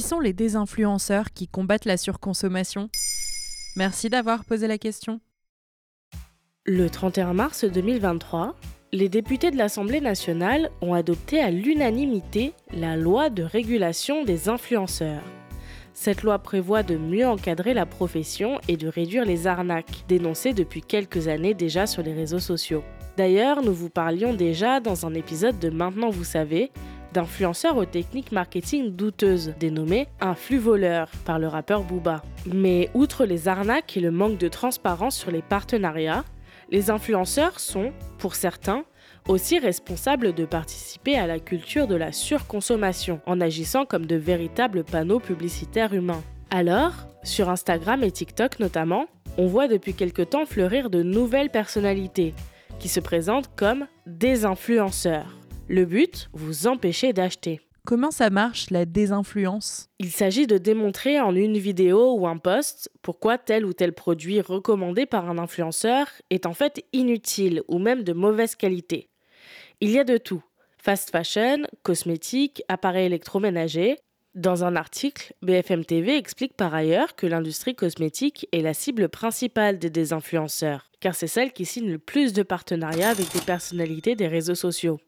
Qui sont les désinfluenceurs qui combattent la surconsommation? Merci d'avoir posé la question. Le 31 mars 2023, les députés de l'Assemblée nationale ont adopté à l'unanimité la loi de régulation des influenceurs. Cette loi prévoit de mieux encadrer la profession et de réduire les arnaques dénoncées depuis quelques années déjà sur les réseaux sociaux. D'ailleurs, nous vous parlions déjà dans un épisode de Maintenant vous savez d'influenceurs aux techniques marketing douteuses, dénommés un flux voleur par le rappeur Booba. Mais outre les arnaques et le manque de transparence sur les partenariats, les influenceurs sont, pour certains, aussi responsables de participer à la culture de la surconsommation en agissant comme de véritables panneaux publicitaires humains. Alors, sur Instagram et TikTok notamment, on voit depuis quelque temps fleurir de nouvelles personnalités qui se présentent comme des influenceurs. Le but, vous empêcher d'acheter. Comment ça marche la désinfluence? Il s'agit de démontrer en une vidéo ou un post pourquoi tel ou tel produit recommandé par un influenceur est en fait inutile ou même de mauvaise qualité. Il y a de tout. Fast fashion, cosmétiques, appareils électroménagers. Dans un article, BFM TV explique par ailleurs que l'industrie cosmétique est la cible principale des désinfluenceurs, car c'est celle qui signe le plus de partenariats avec des personnalités des réseaux sociaux.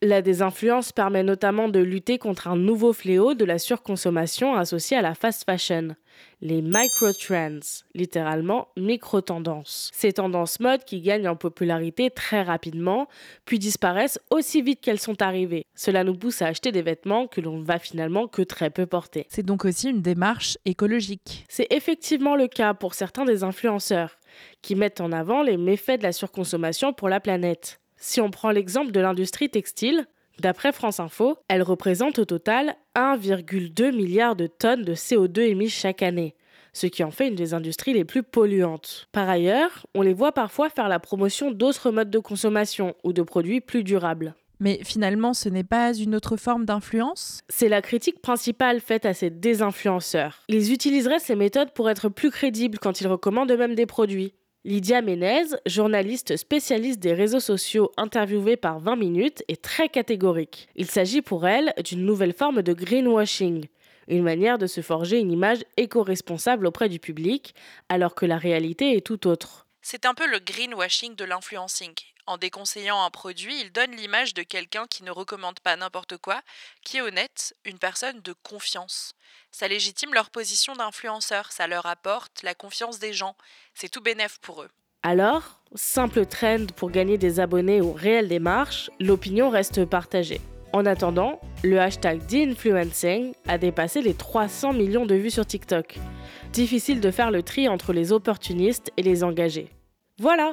La désinfluence permet notamment de lutter contre un nouveau fléau de la surconsommation associé à la fast fashion, les microtrends, littéralement micro-tendances. Ces tendances mode qui gagnent en popularité très rapidement, puis disparaissent aussi vite qu'elles sont arrivées. Cela nous pousse à acheter des vêtements que l'on ne va finalement que très peu porter. C'est donc aussi une démarche écologique. C'est effectivement le cas pour certains des influenceurs, qui mettent en avant les méfaits de la surconsommation pour la planète. Si on prend l'exemple de l'industrie textile, d'après France Info, elle représente au total 1,2 milliard de tonnes de CO2 émises chaque année, ce qui en fait une des industries les plus polluantes. Par ailleurs, on les voit parfois faire la promotion d'autres modes de consommation ou de produits plus durables. Mais finalement, ce n'est pas une autre forme d'influence? C'est la critique principale faite à ces désinfluenceurs. Ils utiliseraient ces méthodes pour être plus crédibles quand ils recommandent eux-mêmes des produits. Lydia Ménez, journaliste spécialiste des réseaux sociaux interviewée par 20 minutes, est très catégorique. Il s'agit pour elle d'une nouvelle forme de greenwashing, une manière de se forger une image éco-responsable auprès du public, alors que la réalité est tout autre. C'est un peu le greenwashing de l'influencing. En déconseillant un produit, il donne l'image de quelqu'un qui ne recommande pas n'importe quoi, qui est honnête, une personne de confiance. Ça légitime leur position d'influenceur, ça leur apporte la confiance des gens. C'est tout bénéf pour eux. Alors, simple trend pour gagner des abonnés ou réelle démarche, l'opinion reste partagée. En attendant, le hashtag d'influencing a dépassé les 300 millions de vues sur TikTok. Difficile de faire le tri entre les opportunistes et les engagés. Voilà